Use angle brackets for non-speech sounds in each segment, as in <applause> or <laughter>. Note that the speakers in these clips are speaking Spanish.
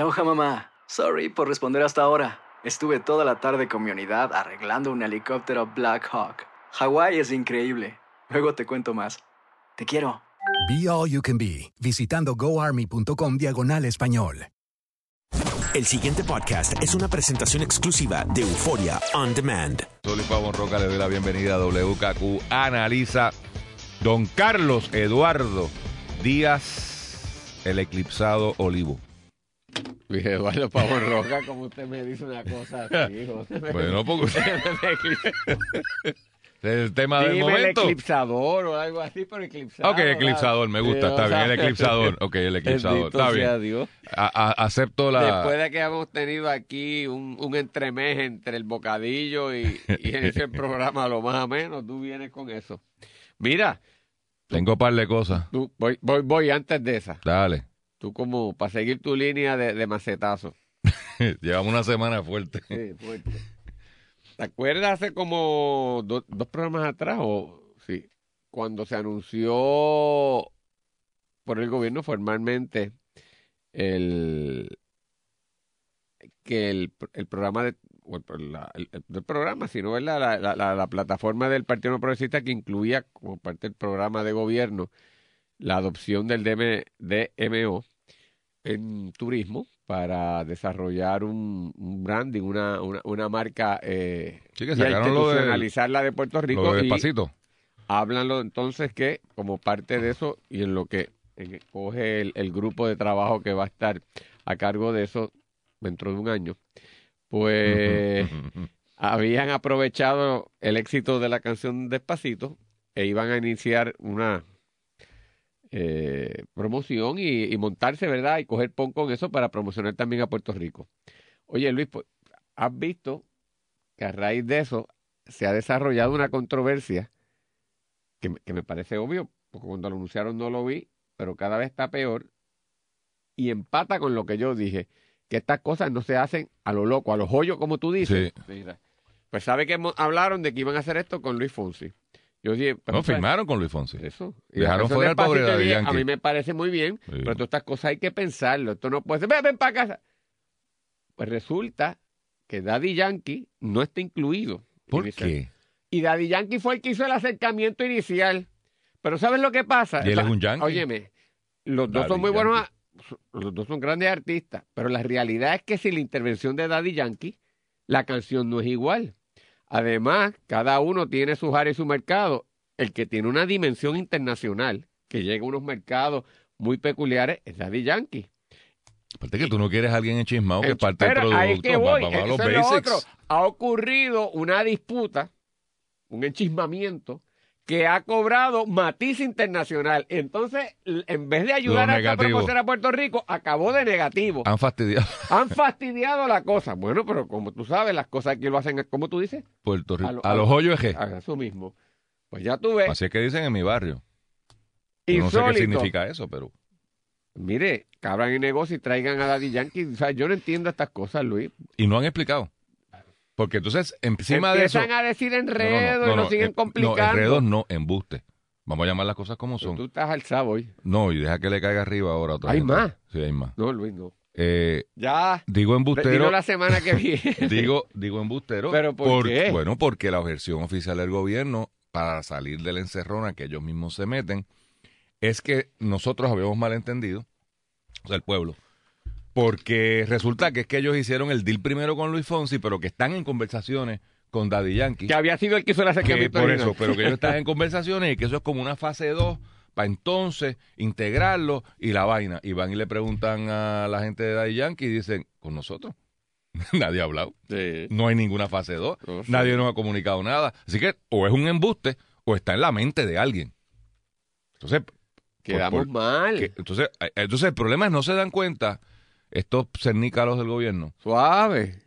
Aloha mamá. Sorry por responder hasta ahora. Estuve toda la tarde con mi unidad arreglando un helicóptero Black Hawk. Hawái es increíble. Luego te cuento más. Te quiero. Be All You Can Be, visitando goarmy.com diagonal español. El siguiente podcast es una presentación exclusiva de Euforia On Demand. Soy Pavón Roca, le doy la bienvenida a WKQ. Analiza Don Carlos Eduardo Díaz, el eclipsado Olivo. Luis Eduardo Pavón Roca, como usted me dice una cosa así, José. Bueno, porque usted... <laughs> el tema del Dime momento. el eclipsador o algo así, pero eclipsador. Ok, eclipsador, me gusta, está bien, el eclipsador. Ok, el eclipsador, está bien. Dios. A- a- acepto la... Después de que hemos tenido aquí un, un entremés entre el bocadillo y, y ese <laughs> programa, lo más o menos, tú vienes con eso. Mira, Tengo par de cosas. tú, voy, voy, voy antes de esa. Dale. Tú como, para seguir tu línea de, de macetazo. <laughs> Llevamos una semana fuerte. Sí, fuerte. ¿Te acuerdas hace como do- dos programas atrás? O, sí, cuando se anunció por el gobierno formalmente el que el, el programa de o el, la- el- el- programa, sino. La, la, la- la plataforma del Partido No Progresista que incluía como parte del programa de gobierno la adopción del DM DMO en turismo para desarrollar un, un branding, una, una, una marca eh, Sí, que y lo de, institucionalizarla de Puerto Rico lo de y despacito. háblanlo entonces que como parte de eso y en lo que en- coge el, el grupo de trabajo que va a estar a cargo de eso dentro de un año, pues habían aprovechado el éxito de la canción Despacito e iban a iniciar una eh, promoción y, y montarse, ¿verdad? Y coger pon con eso para promocionar también a Puerto Rico. Oye, Luis, pues, ¿has visto que a raíz de eso se ha desarrollado una controversia que, me- que me parece obvio, porque cuando lo anunciaron no lo vi, pero cada vez está peor y empata con lo que yo dije, que estas cosas no se hacen a lo loco, a lo joyo, como tú dices. Mira, pues sabe que hablaron de que iban a hacer esto con Luis Fonsi. Yo dije, pero No, firmaron con Luis Fonsi. Eso. Dejaron eso fuera al pobre Daddy Yankee. A mí me parece muy bien, Sí. pero todas estas cosas hay que pensarlo. Esto no puede ser, ven, ven para casa. Pues resulta que Daddy Yankee no está incluido. ¿Por qué? Y Daddy Yankee fue el que hizo el acercamiento inicial. Pero ¿sabes lo que pasa? Y él es un yankee. Óyeme, los dos son muy buenos, Yankee. los dos son grandes artistas, pero la realidad es que sin la intervención de Daddy Yankee, la canción no es igual. Además, cada uno tiene sus áreas y su mercado. El que tiene una dimensión internacional, que llega a unos mercados muy peculiares, es Daddy Yankee. Aparte que tú no quieres a alguien enchismado que parte del producto. ahí que voy, va- va a los es lo basics. otro. Ha ocurrido una disputa, un enchismamiento, que ha cobrado matiz internacional. Entonces, en vez de ayudar a esta promoción a Puerto Rico, acabó de negativo. Han fastidiado Han fastidiado la cosa. Bueno, pero como tú sabes, las cosas aquí lo hacen, como tú dices, Puerto Rico. A lo- A, a los lo- hoyos eje. a eso mismo. Pues ya tú ves, Así es que dicen en mi barrio. Yo no sé qué significa eso, pero... Mire, cabran el negocio y traigan a Daddy Yankee. O sea, yo no entiendo estas cosas, Luis. Y no han explicado. Porque entonces, encima de eso... Empiezan a decir No, enredo no, no, y lo siguen eh, complicando. No, enredos no, embuste. Vamos a llamar las cosas como son. Tú estás alzado hoy. No, y deja que le caiga arriba ahora otra ¿Hay gente. más? Sí, hay más. No, Luis, no. Eh, Ya. digo Digo embustero... la semana que <laughs> viene. Digo, digo embustero. ¿Pero por qué? Bueno, porque la versión oficial del gobierno, para salir de la encerrona que ellos mismos se meten, es que nosotros habíamos malentendido, o sea, el pueblo, porque resulta que es que ellos hicieron el deal primero con Luis Fonsi, pero que están en conversaciones con Daddy Yankee. que había sido el que hizo la que por eso, pero que ellos están en <laughs> conversaciones y que eso es como una fase 2 para entonces integrarlo y la vaina. Y van y le preguntan a la gente de Daddy Yankee y dicen, con nosotros. <laughs> Nadie ha hablado. Sí. No hay ninguna fase 2. No sé. Nadie nos ha comunicado nada. Así que o es un embuste o está en la mente de alguien. Entonces, Quedamos por- mal. que- entonces, eh, entonces el problema es no se dan cuenta estos cernícalos del gobierno, Suave.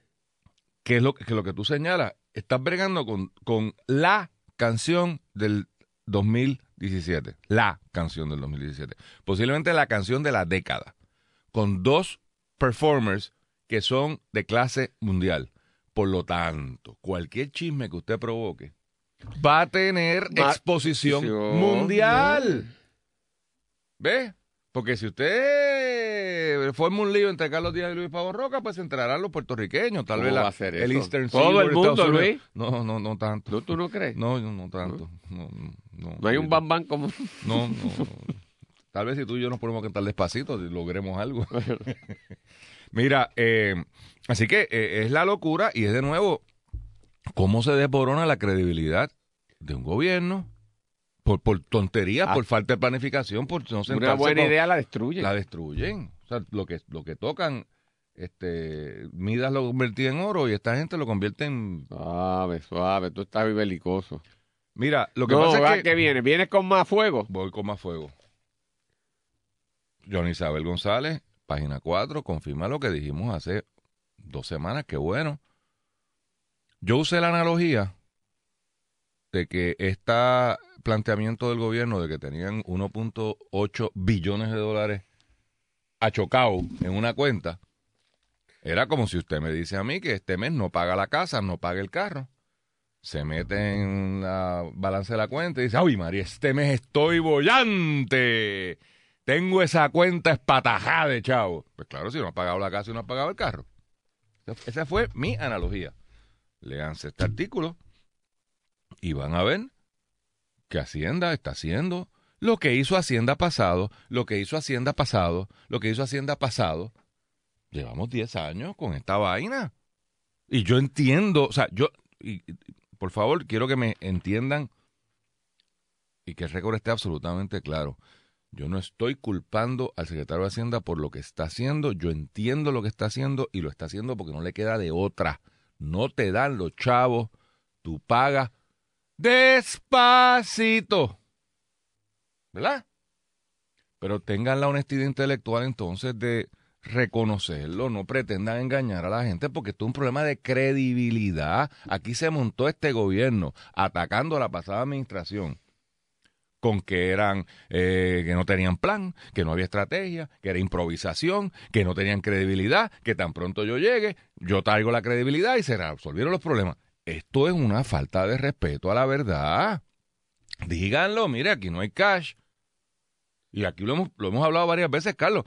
que es lo que, que lo que tú señalas, estás bregando con, con la canción del 2017. La canción del 2017. Posiblemente la canción de la década. Con dos performers que son de clase mundial. Por lo tanto, cualquier chisme que usted provoque va a tener exposición mundial. ¿Ve? Porque si usted forma un lío entre Carlos Díaz y Luis Pavo Roca, pues entrarán los puertorriqueños, tal ¿Cómo vez la- el? Eastern Todo el mundo. Luis. No, no, no tanto. ¿No, ¿Tú no crees? No, no, no tanto. No, no, No hay un bam como... No, no, no. Tal vez si tú y yo nos ponemos a cantar despacito, logremos algo. <laughs> Mira, eh, así que eh, es la locura y es de nuevo cómo se desborona la credibilidad de un gobierno por, por tonterías, Ah. por falta de planificación, por no Una buena con- idea la destruye. la destruyen. O sea, lo que, lo que tocan, este, Midas lo convertía en oro y esta gente lo convierte en... Suave, suave. Tú estás belicoso. Mira, lo que no, pasa es que... que... viene. Vienes con más fuego. Voy con más fuego. Johnny Isabel González, página 4, confirma lo que dijimos hace dos semanas, qué bueno. Yo usé la analogía de que este planteamiento del gobierno de que tenían 1.8 billones de dólares achocado en una cuenta, era como si usted me dice a mí que este mes no paga la casa, no paga el carro. Se mete en la balance de la cuenta y dice, ¡ay María, este mes estoy bollante! Tengo esa cuenta espatajada de chavo. Pues claro, si no ha pagado la casa y no ha pagado el carro. Esa- fue mi analogía. Leanse este artículo y van a ver que Hacienda está haciendo lo que hizo Hacienda pasado, lo que hizo Hacienda pasado, lo que hizo Hacienda pasado. Llevamos 10 años con esta vaina. Y yo entiendo, o sea, yo, y- por favor, quiero que me entiendan y que el récord esté absolutamente claro. Yo no estoy culpando al secretario de Hacienda por lo que está haciendo. Yo entiendo lo que está haciendo y lo está haciendo porque no le queda de otra. No te dan los chavos, tú pagas despacito. ¿Verdad? Pero tengan la honestidad intelectual entonces de reconocerlo, no pretendan engañar a la gente porque esto es un problema de credibilidad. Aquí se montó este gobierno atacando a la pasada administración con que eran eh, que no tenían plan, que no había estrategia, que era improvisación, que no tenían credibilidad, que tan pronto yo llegue, yo traigo la credibilidad y se resolvieron los problemas. Esto es una falta de respeto a la verdad. Díganlo, mire, aquí no hay cash. Y aquí lo hemos, lo hemos hablado varias veces, Carlos.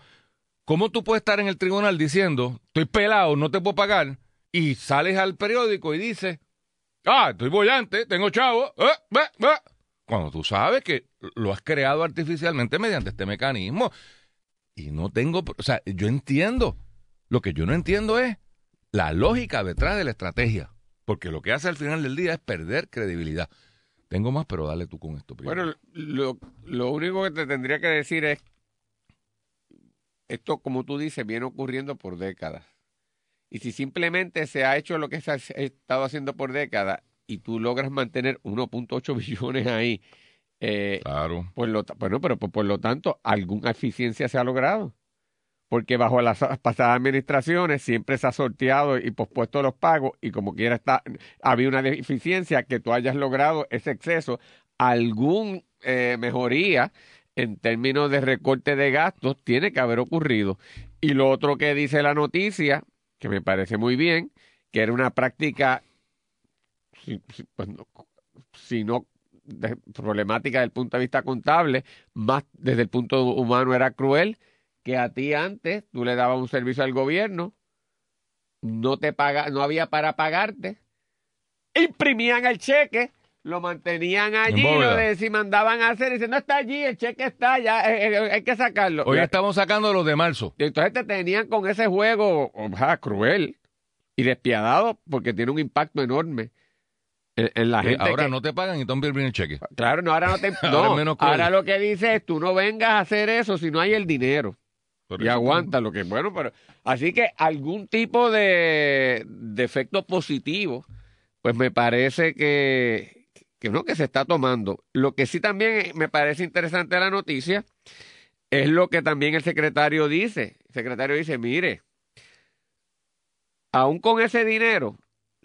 ¿Cómo tú puedes estar en el tribunal diciendo, estoy pelado, no te puedo pagar, y sales al periódico y dices, ah, estoy bollante, tengo chavo, eh, eh, eh", cuando tú sabes que lo has creado artificialmente mediante este mecanismo? Y no tengo, o sea, yo entiendo. Lo que yo no entiendo es la lógica detrás de la estrategia. Porque lo que hace al final del día es perder credibilidad. Tengo más, pero dale tú con esto primero. Bueno, lo, lo único que te tendría que decir es, esto como tú dices, viene ocurriendo por décadas. Y si simplemente se ha hecho lo que se ha estado haciendo por décadas y tú logras mantener 1.8 <laughs> billones ahí, eh, claro. por lo, ta- bueno, pero por, por lo tanto, alguna eficiencia se ha logrado. Porque bajo las <laughs> pasadas administraciones siempre se ha sorteado y pospuesto los pagos y como quiera está, había una deficiencia que tú hayas logrado ese exceso, algún eh, mejoría en términos de recorte de gastos tiene que haber ocurrido. Y lo otro que dice la noticia, que me parece muy bien, que era una práctica, si, pues no de- problemática desde el punto de vista contable, más desde el punto humano era cruel, que a ti antes tú le dabas un servicio al gobierno, no te paga, no había para pagarte, imprimían el cheque, lo mantenían allí, lo de, si mandaban a hacer, dicen, no está allí, el cheque está, ya eh, eh, hay que sacarlo. Hoy Y- estamos sacando los de marzo. y entonces te tenían con ese juego cruel y despiadado porque tiene un impacto enorme en, en la gente. ahora que- no te pagan y tú envías el cheque. Claro, no, ahora no te. <laughs> No, ahora lo que dice es: tú no vengas a hacer eso si no hay el dinero. Y aguanta lo que bueno, pero. Así que algún tipo de, de efecto positivo, pues me parece que, que no, que se está tomando. Lo que sí también me parece interesante la noticia es lo que también el secretario dice. El secretario dice, mire, aún con ese dinero,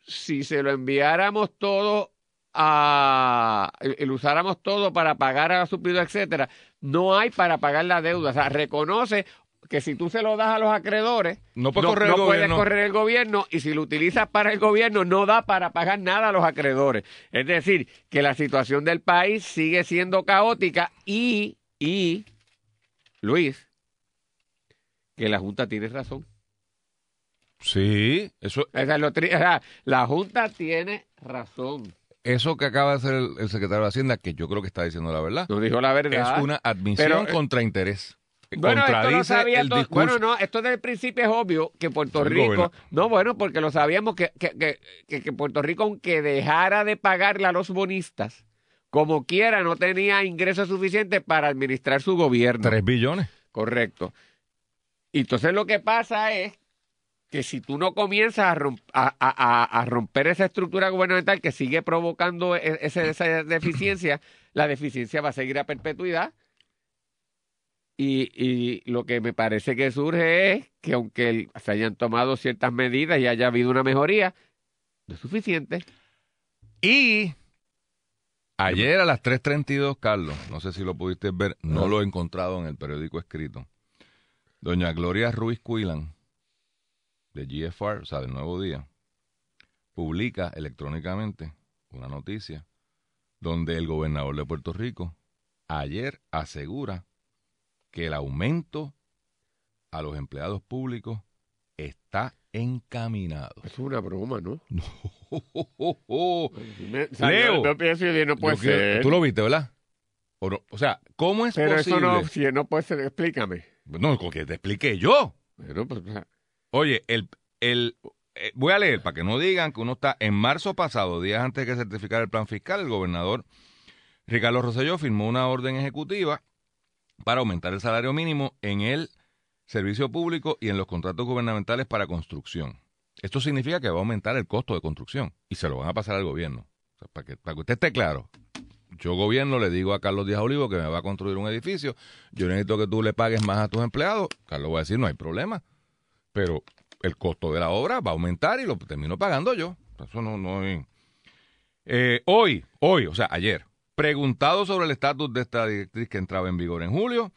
si se lo enviáramos todo a, y lo usáramos todo para pagar a la etcétera, no hay para pagar la deuda. O sea, reconoce que si tú se lo das a los acreedores, No puede correr el puede gobierno. correr el gobierno y si lo utilizas para el gobierno no da para pagar nada a los acreedores. Es decir, que la situación del país sigue siendo caótica y, y, Luis, que la Junta tiene razón. Sí, eso, O sea, lo tri- o sea, la Junta tiene razón. eso que acaba de hacer el, el secretario de Hacienda, que yo creo que está diciendo la verdad, No dijo la verdad. es una admisión Pero, eh, contra interés. Bueno, Contradice sabía el discurso. Bueno, no, esto desde el principio es obvio que Puerto Rico. gobierno. No, bueno, porque lo sabíamos que, que, que, que- Puerto Rico, aunque dejara de pagarle a los bonistas, como quiera, no tenía ingresos suficientes para administrar su gobierno. Tres billones. Correcto. Y entonces lo que pasa es que si tú no comienzas a, romp- a- a- a- a romper esa estructura gubernamental que sigue provocando e- ese- esa deficiencia, la deficiencia va a seguir a perpetuidad. Y, y lo que me parece que surge es que aunque el- se hayan tomado ciertas medidas y haya habido una mejoría, no es suficiente. Y ayer a las 3.32, Carlos, no sé si lo pudiste ver, no lo he encontrado en el periódico escrito. Doña Gloria Ruiz Cuilan, de GFR, o sea, del Nuevo Día, publica electrónicamente una noticia donde el gobernador de Puerto Rico ayer asegura que el aumento a los empleados públicos está encaminado. Es una broma, ¿no? <laughs> Leo. Yo pienso y no puede quiero- ser. Tú lo viste, ¿verdad? O, no- o sea, ¿cómo es Pero posible? eso no, si no puede ser, explícame. No, con que te expliqué yo. Bueno, pues, Oye, el, el, eh, voy a leer para que no digan que uno está en marzo pasado, días antes de que certificara el plan fiscal, el gobernador Ricardo Rosselló firmó una orden ejecutiva para aumentar el salario mínimo en el servicio público y en los contratos gubernamentales para construcción. Esto significa que va a aumentar el costo de construcción y se lo van a pasar al gobierno. Para, que, usted esté claro, yo gobierno le digo a Carlos Díaz Olivo que me va a construir un edificio, yo necesito que tú le pagues más a tus empleados, Carlos va a decir no hay problema, pero el costo de la obra va a aumentar y lo termino pagando yo. Eso no, no es- Eh, hoy, hoy, o sea, ayer, preguntado sobre el estatus de esta directriz que entraba en vigor en julio,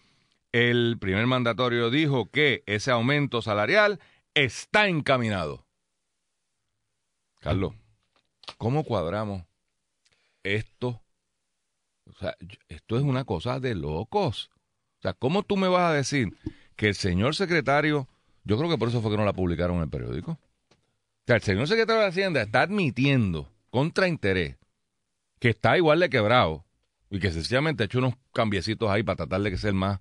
el primer mandatorio dijo que ese aumento salarial está encaminado. Carlos, ¿cómo cuadramos esto? O sea, esto es una cosa de locos. O sea, ¿cómo tú me vas a decir que el señor secretario, yo creo que por eso fue que no la publicaron en el periódico? O sea, el señor secretario de Hacienda está admitiendo contra interés que está igual de quebrado y que sencillamente ha hecho unos cambiecitos ahí para tratar de que sea más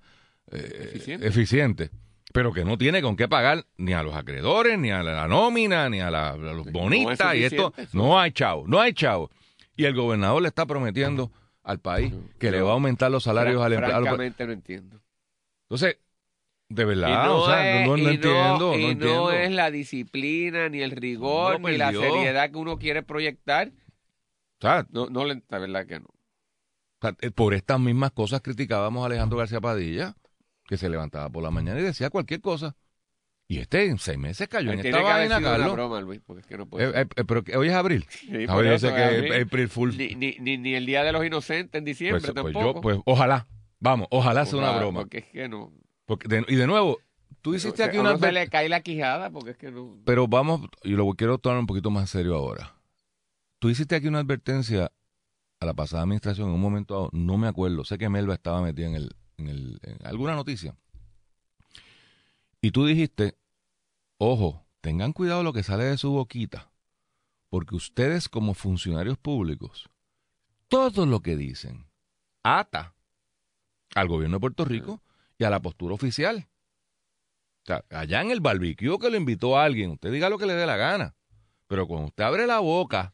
eh, Eficiente. eficiente, pero que no tiene con qué pagar ni a los acreedores, ni a la nómina, ni a, la- a los No es bonistas y esto. No hay chavo, no hay chavo. Y el gobernador le está prometiendo al país que le va a aumentar los salarios al empleado. Francamente no entiendo. Entonces, de verdad, Y o sea, es- no, no y entiendo, y no entiendo. es la disciplina, ni el rigor, No, ni la seriedad que uno quiere proyectar. Sea, No, no, le- la verdad que no. O sea, eh, por estas mismas cosas criticábamos a Alejandro García Padilla, que se levantaba por la mañana y decía cualquier cosa. Y este en seis meses cayó en esta vaina, Carlos. broma, Luis, porque es que no puede Eh, eh, pero que hoy es abril. Sí, A por ver, yo eso, sé que Gabriel. es April Fool. ni, ni, ni, ni el Día de los Inocentes en diciembre Pues, pues tampoco. yo, pues ojalá. Vamos, ojalá sea una broma. Porque es que no. Porque de- y de nuevo, tú hiciste aquí una se adver- le cae la quijada porque es que no. Pero vamos, y lo quiero tomar un poquito más serio ahora. Tú hiciste aquí una advertencia a la pasada administración en un momento dado, no me acuerdo, sé que Melba estaba metida en, el, en, el, alguna noticia. Y tú dijiste, ojo, tengan cuidado lo que sale de su boquita, porque ustedes como funcionarios públicos, todo lo que dicen ata al gobierno de Puerto Rico y a la postura oficial. O sea, allá en el barbecue que lo invitó a alguien, usted diga lo que le dé la gana. Pero cuando usted abre la boca,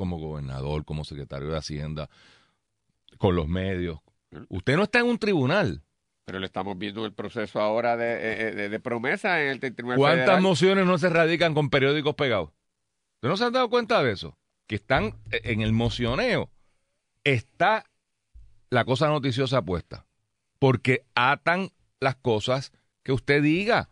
como gobernador, como secretario de Hacienda, con los medios, usted no está en un tribunal. Pero le estamos viendo el proceso ahora de, eh, de, de promesa en el Tribunal ¿Cuántas Federal. mociones no se radican con periódicos pegados? ¿Usted no se han dado cuenta de eso? Que están eh, en el mocioneo. Está la cosa noticiosa puesta. Porque atan las cosas que usted diga.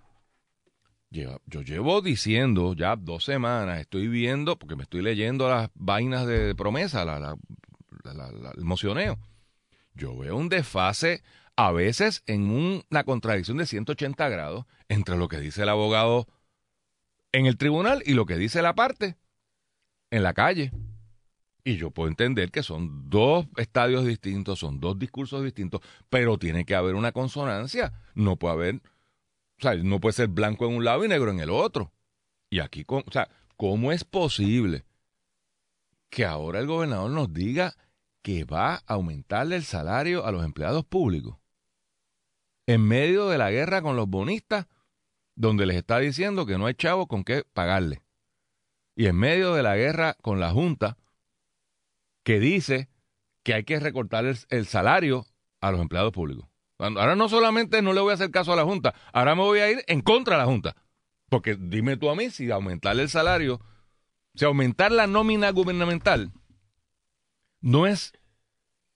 Yo llevo diciendo ya dos semanas, estoy viendo, porque me estoy leyendo las vainas de promesa, la, la- la- el mocioneo. Yo veo un desfase, a veces en un- una contradicción de 180 grados, entre lo que dice el abogado en el tribunal y lo que dice la parte en la calle. Y yo puedo entender que son dos estadios distintos, son dos discursos distintos, pero tiene que haber una consonancia. No puede haber, o sea, no puede ser blanco en un lado y negro en el otro. Y aquí, o sea, ¿cómo es posible que ahora el gobernador nos diga que va a aumentarle el salario a los empleados públicos? En medio de la guerra con los bonistas, donde les está diciendo que no hay chavo con qué pagarle. Y en medio de la guerra con la Junta, que dice que hay que recortar el, el salario a los empleados públicos. Ahora no solamente no le voy a hacer caso a la Junta, ahora me voy a ir en contra de la Junta. Porque dime tú a mí si aumentarle el salario, si aumentar la nómina gubernamental, no es,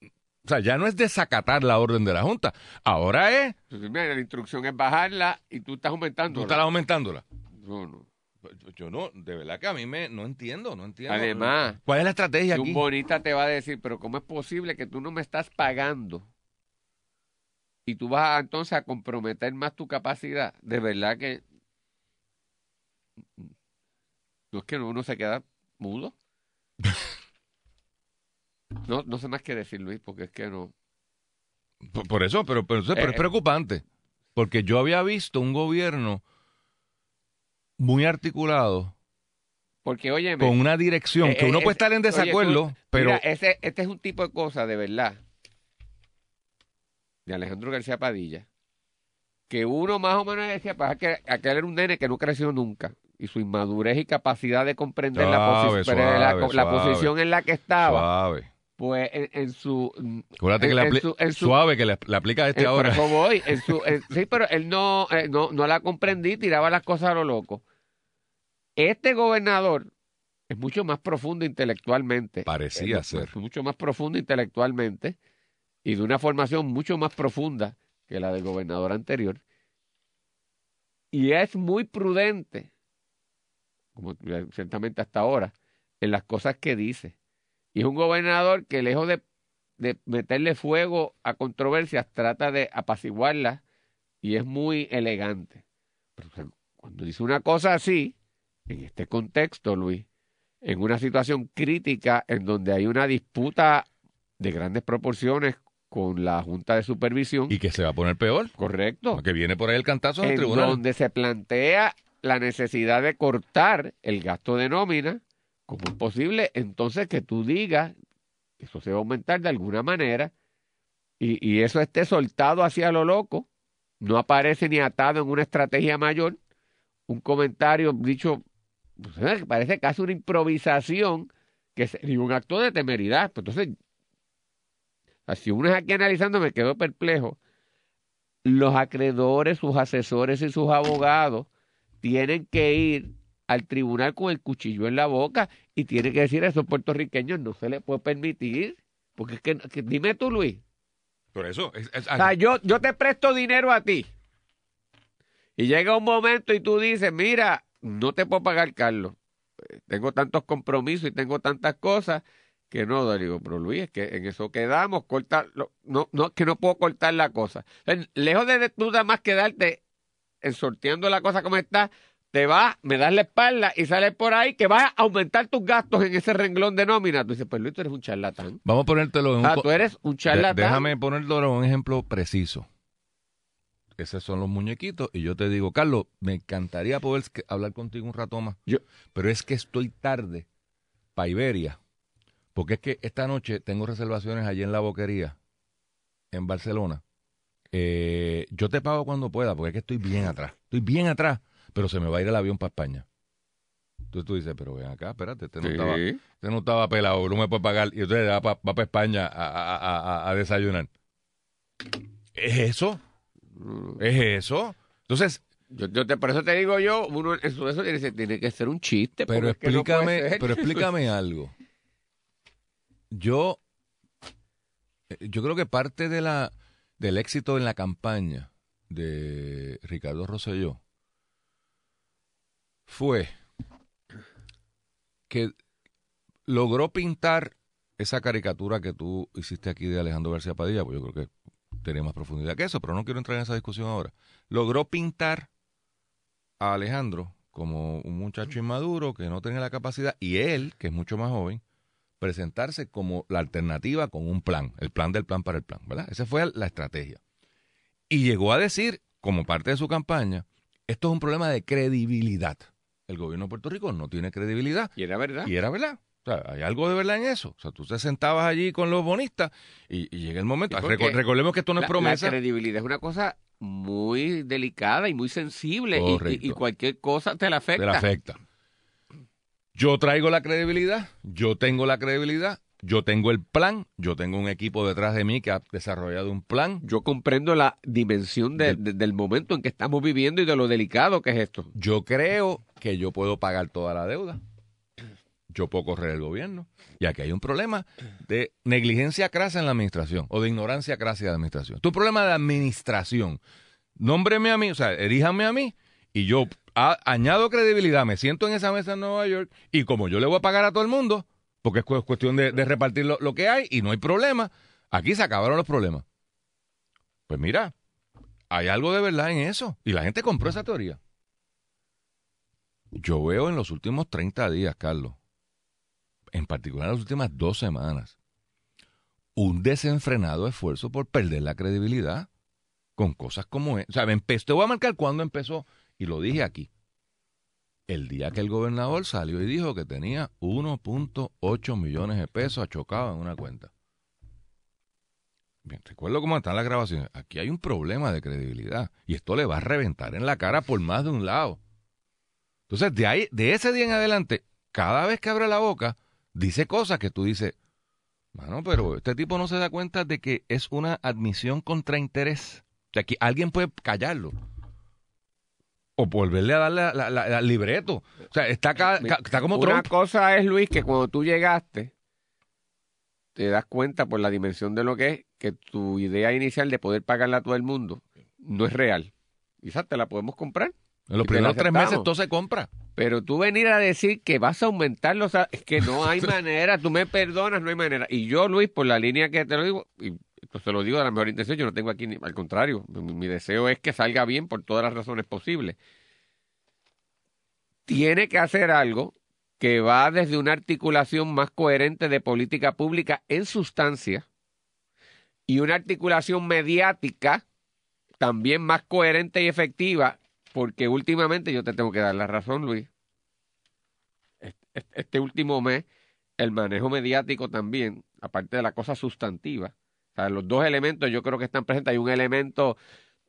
o sea, ya no es desacatar la orden de la Junta. Ahora es, Entonces, mira, la instrucción es bajarla y tú estás aumentando. tú estás aumentándola. No, no. Yo no, de verdad que a mí me, no entiendo, no entiendo. Además, ¿cuál es la estrategia Si aquí? un bonita te va a decir, pero ¿cómo es posible que tú no me estás pagando? Y tú vas a, entonces a comprometer más tu capacidad. De verdad que... No es que uno se queda mudo. <laughs> No, no sé más qué decir, Luis, porque es que no... Por, por eso, pero, pero, pero Eh, es preocupante. Porque yo había visto un gobierno muy articulado, Porque, oye, con una dirección, Eh, que uno eh, puede estar en oye, desacuerdo, tú- pero Mira, ese, este es un tipo de cosa, de verdad, de Alejandro García Padilla, que uno más o menos decía, que aquel era un nene que no creció nunca, y su inmadurez y capacidad de comprender la, Suave, posi- pero la, suave, la suave. posición en la que estaba, pues en, en su... Acuérdate que en- le en apli- su- en su- suave que le, le aplica a este eh, ahora. voy. en su- en- sí, pero él no, eh, no, no la comprendí, tiraba las cosas a lo loco. Este gobernador es mucho más profundo intelectualmente. Parecía Es ser. Mucho más profundo intelectualmente y de una formación mucho más profunda que la del gobernador anterior. Y es muy prudente, como ciertamente hasta ahora, en las cosas que dice. Y es un gobernador que lejos de, de meterle fuego a controversias, trata de apaciguarlas y es muy elegante. Pero cuando dice una cosa así, en este contexto, Luis, en una situación crítica en donde hay una disputa de grandes proporciones con la Junta de Supervisión, Y que se va a poner peor. correcto, Porque viene por ahí el cantazo del tribunal. donde se plantea la necesidad de cortar el gasto de nómina, ¿cómo es posible entonces que tú digas que eso se va a aumentar de alguna manera y, y eso esté soltado hacia lo loco? No aparece ni atado en una estrategia mayor, un comentario dicho, pues, eh, que parece casi una improvisación que sería un acto de temeridad. Pues, entonces, si uno es aquí analizando, me quedo perplejo los acreedores, sus asesores y sus abogados tienen que ir al tribunal con el cuchillo en la boca y tienen que decir a esos puertorriqueños no se les puede permitir. Porque es que, que- dime tú, Luis. Por eso. es- es- O sea, yo, yo te presto dinero a ti. Y llega un momento y tú dices, mira, no te puedo pagar, Carlos. Tengo tantos compromisos y tengo tantas cosas que no, digo, pero Luis, es que en eso quedamos, cortar, no, no, que no puedo cortar la cosa. Lejos de tú nada más quedarte en sorteando la cosa como está, te vas, me das la espalda y sales por ahí que vas a aumentar tus gastos en ese renglón de nómina. Tú dices, pues Luis, tú eres un charlatán. Vamos a ponértelo en un... Ah, tú eres un De- charlatán. déjame ponértelo en un ejemplo preciso. Esos son los muñequitos y yo te digo, Carlos, me encantaría poder hablar contigo un rato más, Yo- pero es que estoy tarde para Iberia, porque es que esta noche tengo reservaciones allí en la boquería, en Barcelona. Eh, yo te pago cuando pueda, porque es que estoy bien atrás, estoy bien atrás, pero se me va a ir el avión para España. Entonces tú dices, pero ven acá, espérate, este no, Sí. estaba, este no estaba pelado, no me puede pagar, y entonces va para España a, a- a- a- a desayunar. ¿Es eso? ¿Es eso? Entonces, Yo, yo te, por eso te digo yo, uno eso tiene, tiene que ser un chiste. pero no explícame, pero explícame <laughs> algo. Yo, eh, yo creo que parte de la, del éxito en la campaña de Ricardo Rosselló fue que logró pintar esa caricatura que tú hiciste aquí de Alejandro García Padilla, pues yo creo que tiene más profundidad que eso, pero no quiero entrar en esa discusión ahora. Logró pintar a Alejandro como un muchacho inmaduro que no tenía la capacidad y él, que es mucho más joven, presentarse como la alternativa con un plan, el plan del plan para el plan, ¿verdad? Esa fue la estrategia. Y llegó a decir, como parte de su campaña, esto es un problema de credibilidad. El gobierno de Puerto Rico no tiene credibilidad. Y era verdad. Y era verdad. O sea, hay algo de verdad en eso. O sea, tú te sentabas allí con los bonistas y, y llega el momento. Porque Reco- recordemos que esto no es La- promesa. La credibilidad es una cosa muy delicada y muy sensible y- y cualquier cosa te la afecta. te la afecta. Yo traigo la credibilidad, yo tengo la credibilidad, yo tengo el plan, yo tengo un equipo detrás de mí que ha desarrollado un plan. Yo comprendo la dimensión de- de- del momento en que estamos viviendo y de lo delicado que es esto. Yo creo que yo puedo pagar toda la deuda. Yo puedo correr el gobierno. Y aquí hay un problema de negligencia crasa en la administración o de ignorancia crasa en la administración. Es un problema de administración. Nómbreme a mí, o sea, eríjame a mí y yo añado credibilidad, me siento en esa mesa en Nueva York y como yo le voy a pagar a todo el mundo, porque es cu- cuestión de, repartir lo, que hay y no hay problema, aquí se acabaron los problemas. Pues mira, hay algo de verdad en eso y la gente compró esa teoría. Yo veo en los últimos 30 días, Carlos, en particular en las últimas dos semanas, un desenfrenado esfuerzo por perder la credibilidad con cosas como es. O sea, empezó, te voy a marcar cuándo empezó, y lo dije aquí. El día que el gobernador salió y dijo que tenía 1.8 millones de pesos achocados en una cuenta. Bien, recuerdo cómo están las grabaciones. Aquí hay un problema de credibilidad y esto le va a reventar en la cara por más de un lado. Entonces, de ahí, de ese día en adelante, cada vez que abre la boca, dice cosas que tú dices, mano, pero este tipo no se da cuenta de que es una admisión contra interés. O sea, que alguien puede callarlo. O volverle a darle la- la- la- al libreto. O sea, está, ca- ca- está como Una Trump. cosa es, Luis, que cuando tú llegaste, te das cuenta por la dimensión de lo que es, que tu idea inicial de poder pagarle a todo el mundo no es real. Quizás te la podemos comprar. En los primeros tres meses todo se compra. Pero tú venir a decir que vas a aumentarlo, o sea, es que no hay <laughs> manera, tú me perdonas, no hay manera. Y yo, Luis, por la línea que te lo digo, y esto se lo digo de la mejor intención, yo no tengo aquí, ni- al contrario, mi, mi deseo es que salga bien por todas las razones posibles. Tiene que hacer algo que va desde una articulación más coherente de política pública en sustancia y una articulación mediática también más coherente y efectiva, porque últimamente yo te tengo que dar la razón, Luis. Este, este último mes, el manejo mediático también, aparte de la cosa sustantiva, o sea, los dos elementos yo creo que están presentes. Hay un elemento,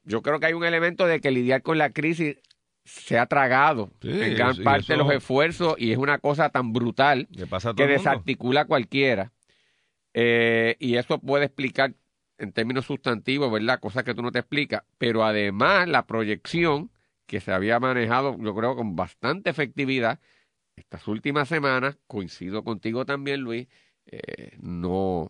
yo creo que hay un elemento de que lidiar con la crisis se ha tragado Sí, en gran sí, parte de los esfuerzos y es una cosa tan brutal pasa que desarticula a cualquiera. Eh, y eso puede explicar en términos sustantivos, ¿verdad? Cosas que tú no te explicas. Pero además, la proyección que se había manejado, yo creo, con bastante efectividad estas últimas semanas, coincido contigo también, Luis, eh, no,